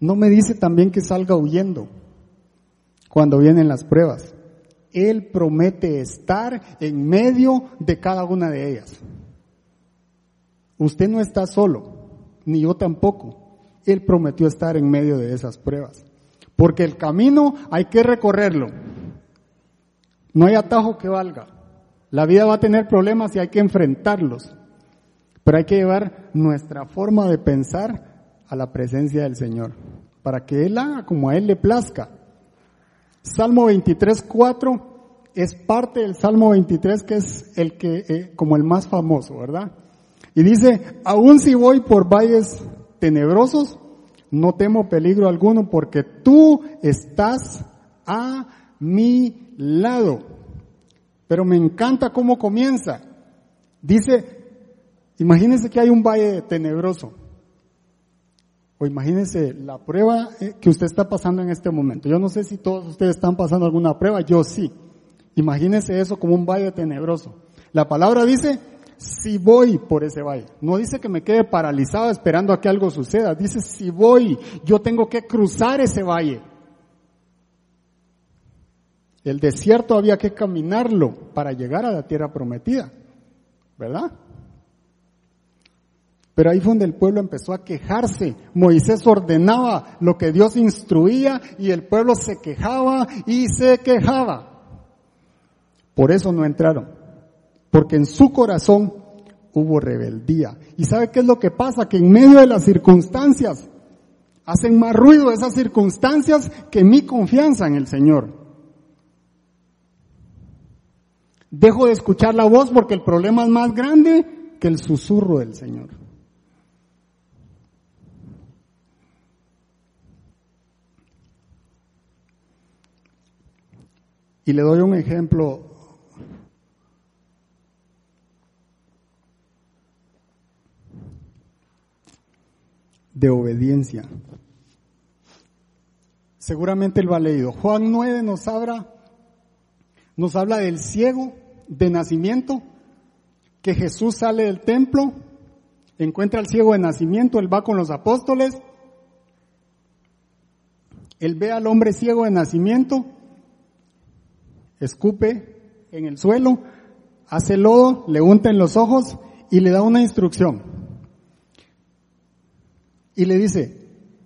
No me dice también que salga huyendo cuando vienen las pruebas. Él promete estar en medio de cada una de ellas. Usted no está solo ni yo tampoco. Él prometió estar en medio de esas pruebas. Porque el camino hay que recorrerlo. No hay atajo que valga. La vida va a tener problemas y hay que enfrentarlos. Pero hay que llevar nuestra forma de pensar a la presencia del Señor. Para que Él haga como a Él le plazca. Salmo 23, 4 es parte del Salmo 23 que es el que, eh, como el más famoso, ¿verdad? Y dice, aun si voy por valles tenebrosos, no temo peligro alguno porque tú estás a mi lado. Pero me encanta cómo comienza. Dice, imagínense que hay un valle tenebroso. O imagínense la prueba eh, que usted está pasando en este momento. Yo no sé si todos ustedes están pasando alguna prueba, yo sí. Imagínense eso como un valle tenebroso. La palabra dice, si voy por ese valle. No dice que me quede paralizado esperando a que algo suceda. Dice si voy, yo tengo que cruzar ese valle. El desierto había que caminarlo para llegar a la tierra prometida. ¿Verdad? Pero ahí fue donde el pueblo empezó a quejarse. Moisés ordenaba lo que Dios instruía y el pueblo se quejaba y se quejaba. Por eso no entraron. Porque en su corazón hubo rebeldía. ¿Y sabe qué es lo que pasa? Que en medio de las circunstancias hacen más ruido esas circunstancias que mi confianza en el Señor. Dejo de escuchar la voz porque el problema es más grande que el susurro del Señor. Y le doy un ejemplo de obediencia. Seguramente él va leído. Juan 9 nos habla, nos habla del ciego de nacimiento, que Jesús sale del templo, encuentra al ciego de nacimiento, él va con los apóstoles, él ve al hombre ciego de nacimiento, escupe en el suelo, hace lodo, le unta en los ojos y le da una instrucción. Y le dice,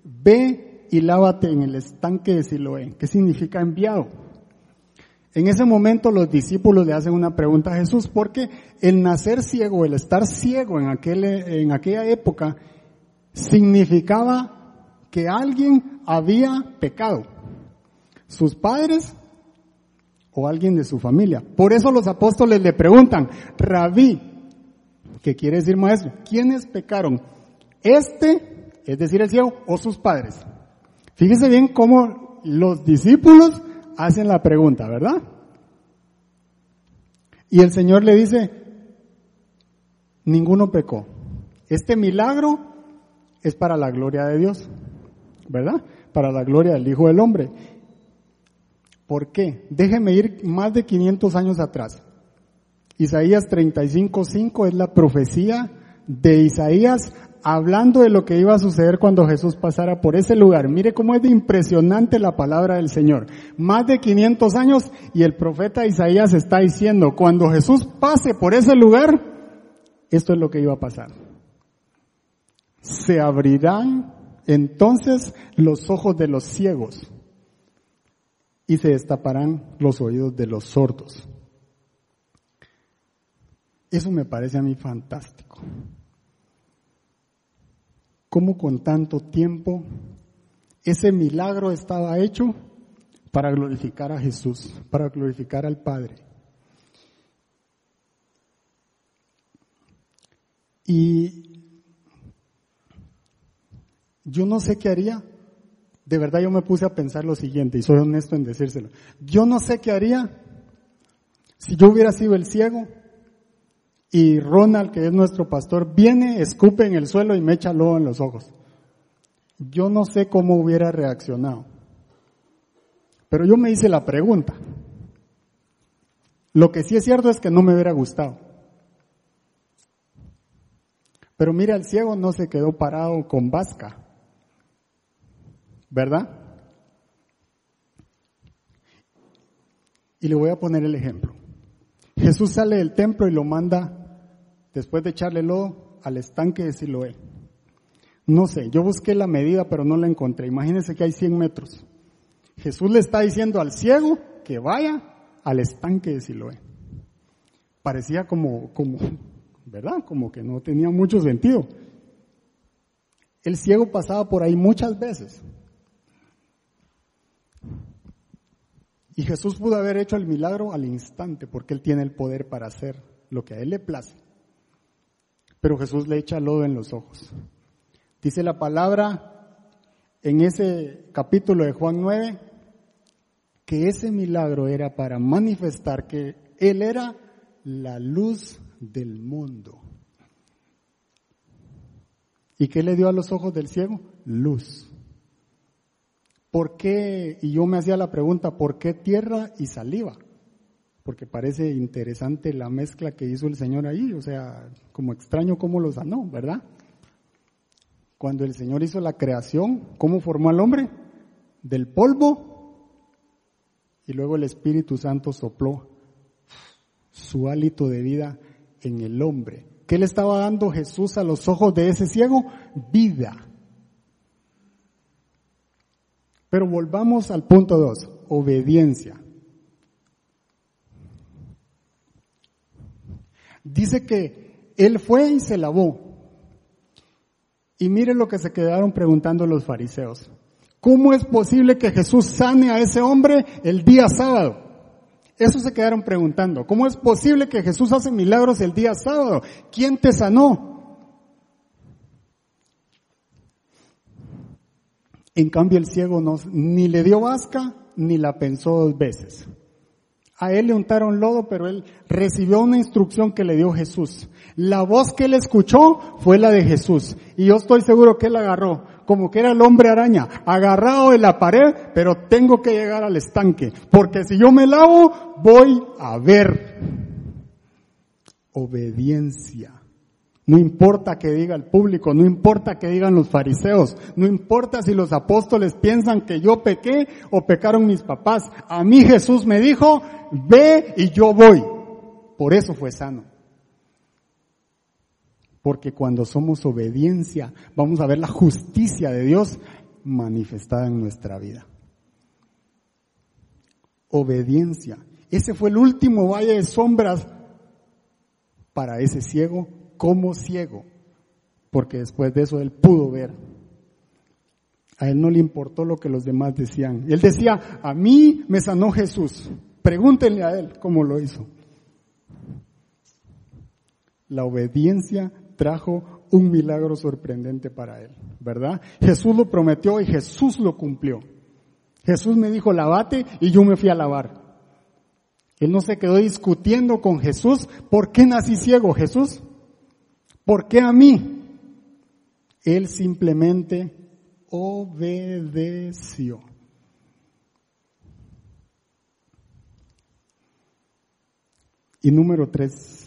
ve y lávate en el estanque de Siloé. ¿Qué significa enviado? En ese momento los discípulos le hacen una pregunta a Jesús porque el nacer ciego, el estar ciego en, aquel, en aquella época, significaba que alguien había pecado. Sus padres o alguien de su familia. Por eso los apóstoles le preguntan, rabí, ¿qué quiere decir maestro? ¿Quiénes pecaron? ¿Este, es decir, el ciego, o sus padres? Fíjese bien cómo los discípulos hacen la pregunta, ¿verdad? Y el Señor le dice, ninguno pecó. Este milagro es para la gloria de Dios, ¿verdad? Para la gloria del Hijo del Hombre. ¿Por qué? Déjeme ir más de 500 años atrás. Isaías 35:5 es la profecía de Isaías hablando de lo que iba a suceder cuando Jesús pasara por ese lugar. Mire cómo es impresionante la palabra del Señor. Más de 500 años y el profeta Isaías está diciendo, cuando Jesús pase por ese lugar, esto es lo que iba a pasar. Se abrirán entonces los ojos de los ciegos y se destaparán los oídos de los sordos. Eso me parece a mí fantástico. ¿Cómo con tanto tiempo ese milagro estaba hecho para glorificar a Jesús, para glorificar al Padre? Y yo no sé qué haría de verdad yo me puse a pensar lo siguiente, y soy honesto en decírselo. Yo no sé qué haría si yo hubiera sido el ciego y Ronald, que es nuestro pastor, viene, escupe en el suelo y me echa lodo en los ojos. Yo no sé cómo hubiera reaccionado. Pero yo me hice la pregunta. Lo que sí es cierto es que no me hubiera gustado. Pero mira, el ciego no se quedó parado con vasca. ¿verdad? Y le voy a poner el ejemplo. Jesús sale del templo y lo manda, después de echarle lodo, al estanque de Siloé. No sé, yo busqué la medida, pero no la encontré. Imagínense que hay 100 metros. Jesús le está diciendo al ciego que vaya al estanque de Siloé. Parecía como, ¿verdad? Como que no tenía mucho sentido. El ciego pasaba por ahí muchas veces. Y Jesús pudo haber hecho el milagro al instante porque Él tiene el poder para hacer lo que a Él le place. Pero Jesús le echa lodo en los ojos. Dice la palabra en ese capítulo de Juan 9 que ese milagro era para manifestar que Él era la luz del mundo. ¿Y qué le dio a los ojos del ciego? Luz. ¿Por qué? Y yo me hacía la pregunta, ¿por qué tierra y saliva? Porque parece interesante la mezcla que hizo el Señor ahí, o sea, como extraño cómo lo sanó, ¿verdad? Cuando el Señor hizo la creación, ¿cómo formó al hombre? Del polvo. Y luego el Espíritu Santo sopló su hálito de vida en el hombre. ¿Qué le estaba dando Jesús a los ojos de ese ciego? Vida. Pero volvamos al punto dos, obediencia. Dice que él fue y se lavó. Y mire lo que se quedaron preguntando los fariseos. ¿Cómo es posible que Jesús sane a ese hombre el día sábado? Eso se quedaron preguntando. ¿Cómo es posible que Jesús hace milagros el día sábado? ¿Quién te sanó? En cambio el ciego no, ni le dio vasca ni la pensó dos veces. A él le untaron lodo, pero él recibió una instrucción que le dio Jesús. La voz que él escuchó fue la de Jesús. Y yo estoy seguro que él agarró, como que era el hombre araña, agarrado de la pared, pero tengo que llegar al estanque. Porque si yo me lavo, voy a ver. Obediencia. No importa que diga el público, no importa que digan los fariseos, no importa si los apóstoles piensan que yo pequé o pecaron mis papás. A mí Jesús me dijo, ve y yo voy. Por eso fue sano. Porque cuando somos obediencia, vamos a ver la justicia de Dios manifestada en nuestra vida. Obediencia. Ese fue el último valle de sombras para ese ciego como ciego, porque después de eso él pudo ver. A él no le importó lo que los demás decían. Él decía, a mí me sanó Jesús. Pregúntenle a él cómo lo hizo. La obediencia trajo un milagro sorprendente para él, ¿verdad? Jesús lo prometió y Jesús lo cumplió. Jesús me dijo, lavate y yo me fui a lavar. Él no se quedó discutiendo con Jesús, ¿por qué nací ciego, Jesús? ¿Por qué a mí? Él simplemente obedeció. Y número tres,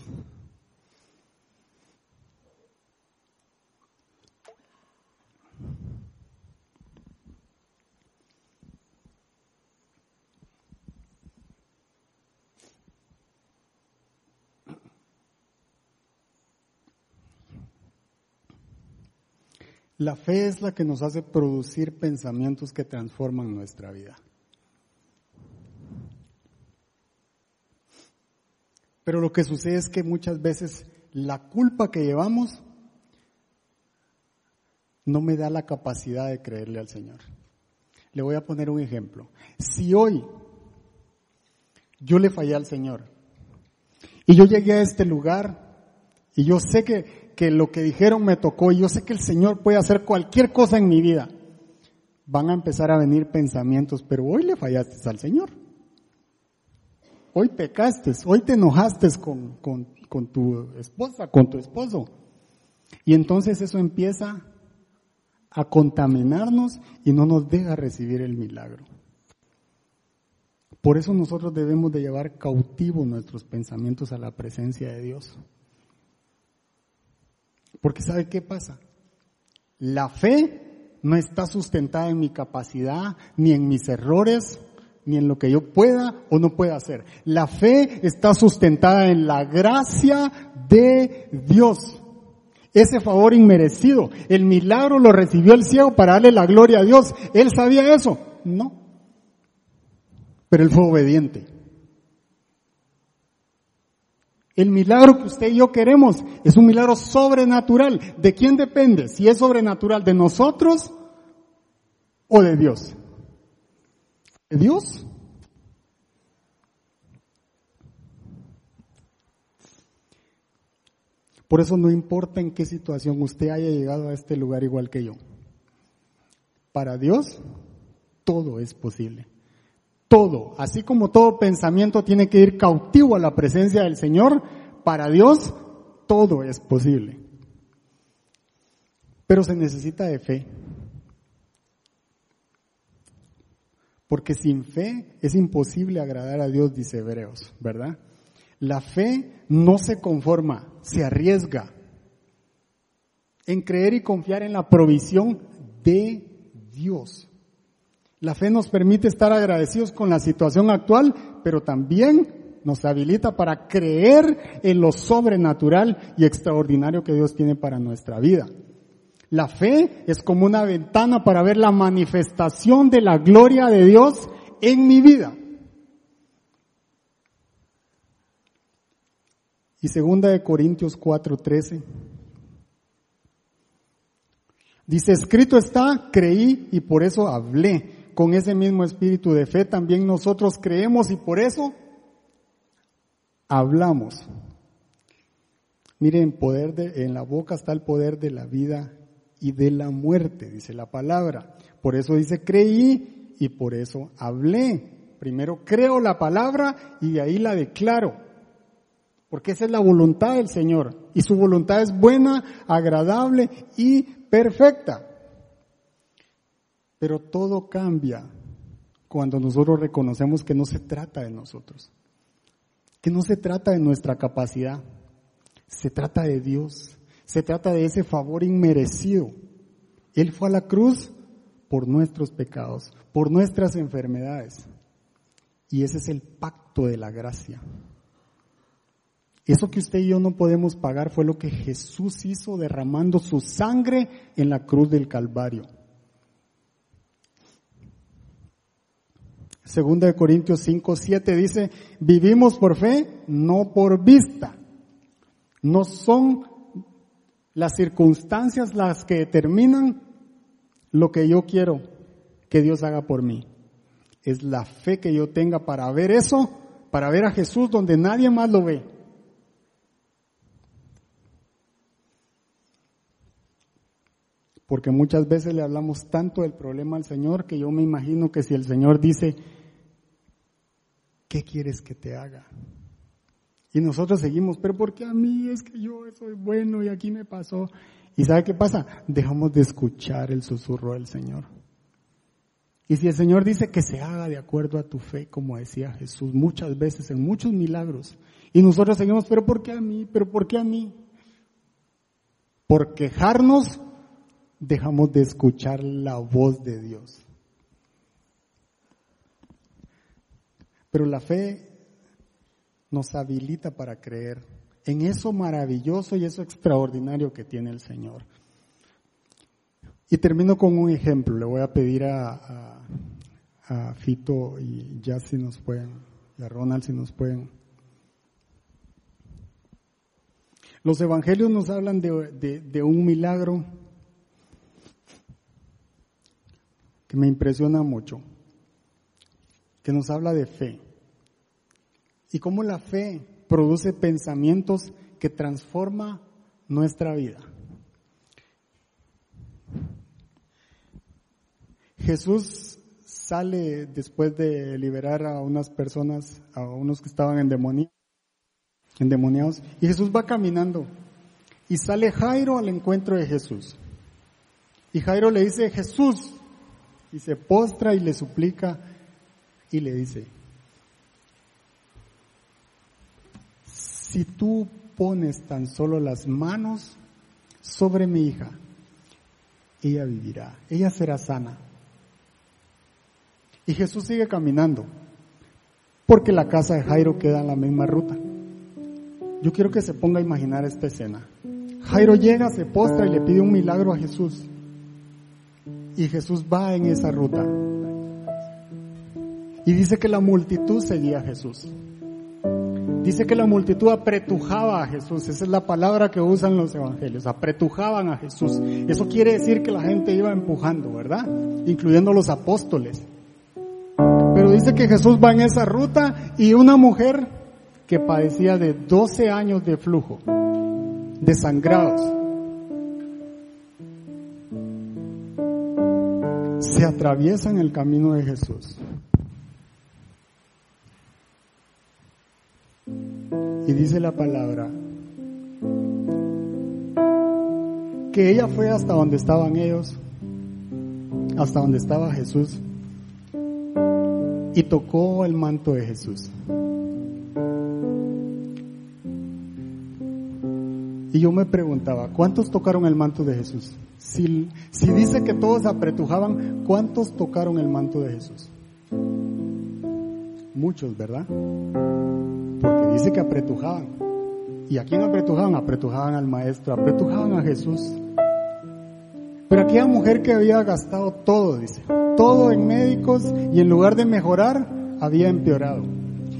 La fe es la que nos hace producir pensamientos que transforman nuestra vida. Pero lo que sucede es que muchas veces la culpa que llevamos no me da la capacidad de creerle al Señor. Le voy a poner un ejemplo. Si hoy yo le fallé al Señor y yo llegué a este lugar y yo sé que que lo que dijeron me tocó y yo sé que el Señor puede hacer cualquier cosa en mi vida, van a empezar a venir pensamientos, pero hoy le fallaste al Señor. Hoy pecaste, hoy te enojaste con, con, con tu esposa, con tu esposo. Y entonces eso empieza a contaminarnos y no nos deja recibir el milagro. Por eso nosotros debemos de llevar cautivos nuestros pensamientos a la presencia de Dios. Porque ¿sabe qué pasa? La fe no está sustentada en mi capacidad, ni en mis errores, ni en lo que yo pueda o no pueda hacer. La fe está sustentada en la gracia de Dios. Ese favor inmerecido. El milagro lo recibió el ciego para darle la gloria a Dios. ¿Él sabía eso? No. Pero él fue obediente. El milagro que usted y yo queremos es un milagro sobrenatural. ¿De quién depende? Si es sobrenatural, ¿de nosotros o de Dios? ¿De Dios? Por eso no importa en qué situación usted haya llegado a este lugar igual que yo. Para Dios todo es posible todo, así como todo pensamiento tiene que ir cautivo a la presencia del Señor, para Dios todo es posible. Pero se necesita de fe. Porque sin fe es imposible agradar a Dios, dice Hebreos, ¿verdad? La fe no se conforma, se arriesga en creer y confiar en la provisión de Dios. La fe nos permite estar agradecidos con la situación actual, pero también nos habilita para creer en lo sobrenatural y extraordinario que Dios tiene para nuestra vida. La fe es como una ventana para ver la manifestación de la gloria de Dios en mi vida. Y segunda de Corintios 4:13 dice, escrito está, creí y por eso hablé. Con ese mismo espíritu de fe también nosotros creemos y por eso hablamos. Miren, poder de, en la boca está el poder de la vida y de la muerte, dice la palabra. Por eso dice creí y por eso hablé. Primero creo la palabra y de ahí la declaro. Porque esa es la voluntad del Señor. Y su voluntad es buena, agradable y perfecta. Pero todo cambia cuando nosotros reconocemos que no se trata de nosotros que no se trata de nuestra capacidad, se trata de Dios, se trata de ese favor inmerecido. Él fue a la cruz por nuestros pecados, por nuestras enfermedades. Y ese es el pacto de la gracia. Eso que usted y yo no podemos pagar fue lo que Jesús hizo derramando su sangre en la cruz del Calvario. Segunda de Corintios 5, 7 dice, vivimos por fe, no por vista. No son las circunstancias las que determinan lo que yo quiero que Dios haga por mí. Es la fe que yo tenga para ver eso, para ver a Jesús donde nadie más lo ve. Porque muchas veces le hablamos tanto del problema al Señor que yo me imagino que si el Señor dice, ¿qué quieres que te haga? Y nosotros seguimos, pero porque a mí es que yo soy bueno y aquí me pasó. ¿Y sabe qué pasa? Dejamos de escuchar el susurro del Señor. Y si el Señor dice que se haga de acuerdo a tu fe, como decía Jesús muchas veces en muchos milagros, y nosotros seguimos, pero ¿por qué a mí? ¿Pero por qué a mí? Por quejarnos, dejamos de escuchar la voz de Dios. Pero la fe nos habilita para creer en eso maravilloso y eso extraordinario que tiene el Señor. Y termino con un ejemplo. Le voy a pedir a, Fito y ya si nos pueden, y a Ronald si nos pueden. Los evangelios nos hablan de un milagro que me impresiona mucho, que nos habla de fe y cómo la fe produce pensamientos que transforma nuestra vida. Jesús sale después de liberar a unas personas, a unos que estaban endemoniados, y Jesús va caminando y sale Jairo al encuentro de Jesús. Y Jairo le dice, Jesús, y se postra y le suplica y le dice, si tú pones tan solo las manos sobre mi hija, ella vivirá, ella será sana. Y Jesús sigue caminando, porque la casa de Jairo queda en la misma ruta. Yo quiero que se ponga a imaginar esta escena. Jairo llega, se postra y le pide un milagro a Jesús. Y Jesús va en esa ruta. Y dice que la multitud seguía a Jesús. Dice que la multitud apretujaba a Jesús. Esa es la palabra que usan los evangelios. Apretujaban a Jesús. Eso quiere decir que la gente iba empujando, ¿verdad? Incluyendo los apóstoles. Pero dice que Jesús va en esa ruta y una mujer que padecía de 12 años de flujo, de sangrados, se atraviesa en el camino de Jesús. Y dice la palabra que ella fue hasta donde estaban ellos, hasta donde estaba Jesús, y tocó el manto de Jesús. Y yo me preguntaba, ¿cuántos tocaron el manto de Jesús? Si, si dice que todos apretujaban, ¿cuántos tocaron el manto de Jesús? Muchos, ¿verdad? Dice que apretujaban. ¿Y a quién apretujaban? Apretujaban al maestro, apretujaban a Jesús. Pero aquella mujer que había gastado todo, dice, todo en médicos y en lugar de mejorar, había empeorado.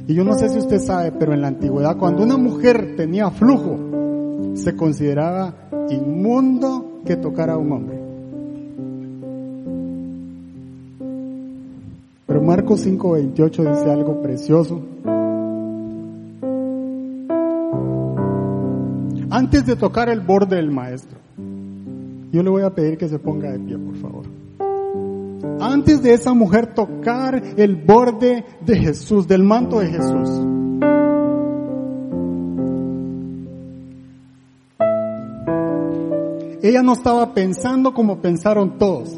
Y yo no sé si usted sabe, pero en la antigüedad, cuando una mujer tenía flujo, se consideraba inmundo que tocara a un hombre. Pero Marcos 5:28 dice algo precioso. Antes de tocar el borde del maestro, yo le voy a pedir que se ponga de pie, por favor. Antes de esa mujer tocar el borde de Jesús, del manto de Jesús, ella no estaba pensando como pensaron todos.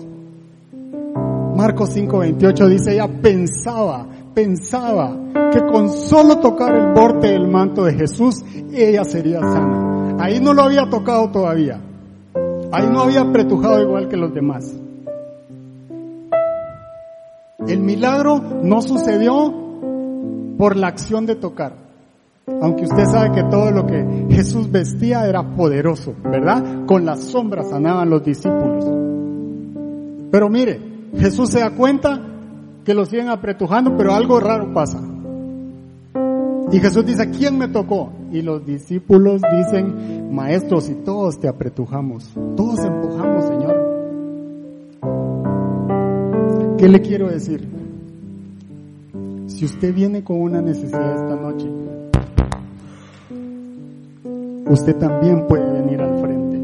Marcos 5:28 dice, ella pensaba, pensaba que con solo tocar el borde del manto de Jesús, ella sería sana. Ahí no lo había tocado todavía. Ahí no había pretujado igual que los demás. El milagro no sucedió por la acción de tocar. Aunque usted sabe que todo lo que Jesús vestía era poderoso, ¿verdad? Con las sombras sanaban los discípulos. Pero mire, Jesús se da cuenta que lo siguen apretujando, pero algo raro pasa. Y Jesús dice, ¿quién me tocó? Y los discípulos dicen, maestros, y todos te apretujamos, todos empujamos, Señor. ¿Qué le quiero decir? Si usted viene con una necesidad esta noche, usted también puede venir al frente.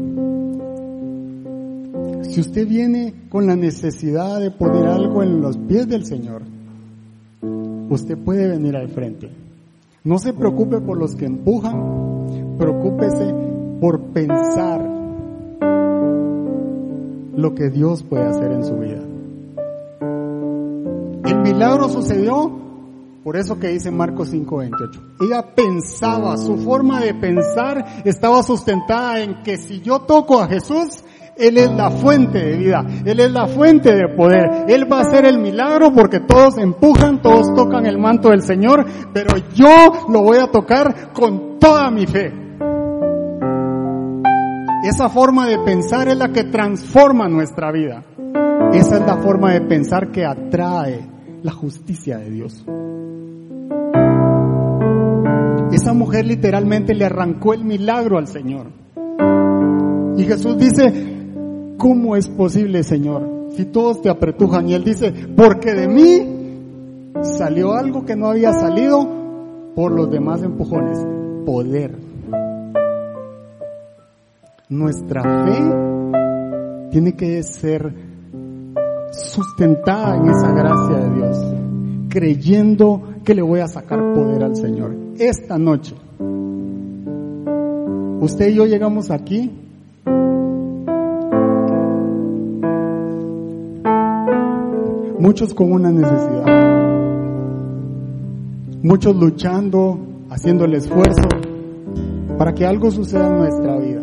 Si usted viene con la necesidad de poner algo en los pies del Señor, usted puede venir al frente. No se preocupe por los que empujan, preocúpese por pensar lo que Dios puede hacer en su vida. El milagro sucedió por eso que dice Marcos 5:28. Ella pensaba, su forma de pensar estaba sustentada en que si yo toco a Jesús, Él es la fuente de vida, Él es la fuente de poder, Él va a hacer el milagro porque todos empujan, todos tocan el manto del Señor, pero yo lo voy a tocar con toda mi fe. Esa forma de pensar es la que transforma nuestra vida. Esa es la forma de pensar que atrae la justicia de Dios. Esa mujer literalmente le arrancó el milagro al Señor. Y Jesús dice, ¿cómo es posible, Señor? Si todos te apretujan. Y Él dice, porque de mí salió algo que no había salido por los demás empujones. Poder. Nuestra fe tiene que ser sustentada en esa gracia de Dios, creyendo que le voy a sacar poder al Señor. Esta noche, usted y yo llegamos aquí muchos con una necesidad, muchos luchando, haciendo el esfuerzo para que algo suceda en nuestra vida.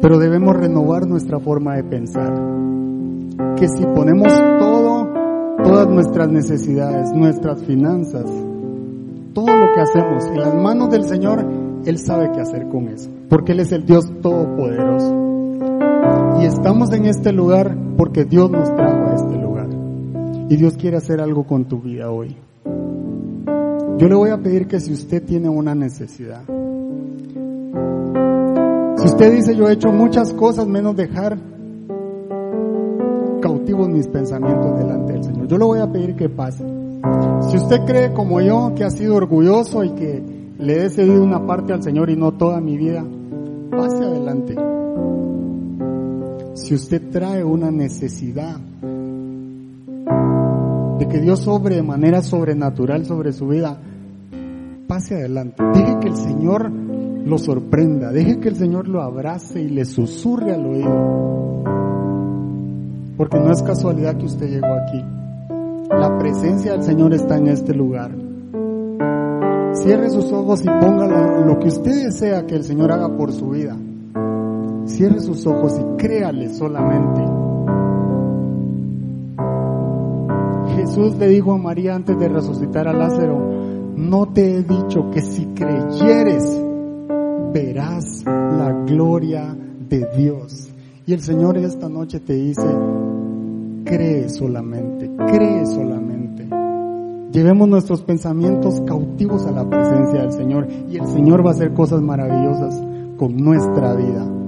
Pero debemos renovar nuestra forma de pensar. Que si ponemos todo, todas nuestras necesidades, nuestras finanzas, todo lo que hacemos en las manos del Señor, Él sabe qué hacer con eso. Porque Él es el Dios todopoderoso. Estamos en este lugar porque Dios nos trajo a este lugar. Y Dios quiere hacer algo con tu vida hoy. Yo le voy a pedir que si usted tiene una necesidad, si usted dice yo he hecho muchas cosas menos dejar cautivos mis pensamientos delante del Señor, yo le voy a pedir que pase. Si usted cree como yo que ha sido orgulloso y que le he cedido una parte al Señor y no toda mi vida, pase adelante. Si usted trae una necesidad de que Dios sobre de manera sobrenatural sobre su vida, pase adelante. Deje que el Señor lo sorprenda, deje que el Señor lo abrace y le susurre al oído. Porque no es casualidad que usted llegó aquí. La presencia del Señor está en este lugar. Cierre sus ojos y ponga lo, que usted desea que el Señor haga por su vida. Cierre sus ojos y créale solamente. Jesús le dijo a María antes de resucitar a Lázaro, no te he dicho que si creyeres, verás la gloria de Dios. Y el Señor esta noche te dice, cree solamente, cree solamente. Llevemos nuestros pensamientos cautivos a la presencia del Señor y el Señor va a hacer cosas maravillosas con nuestra vida.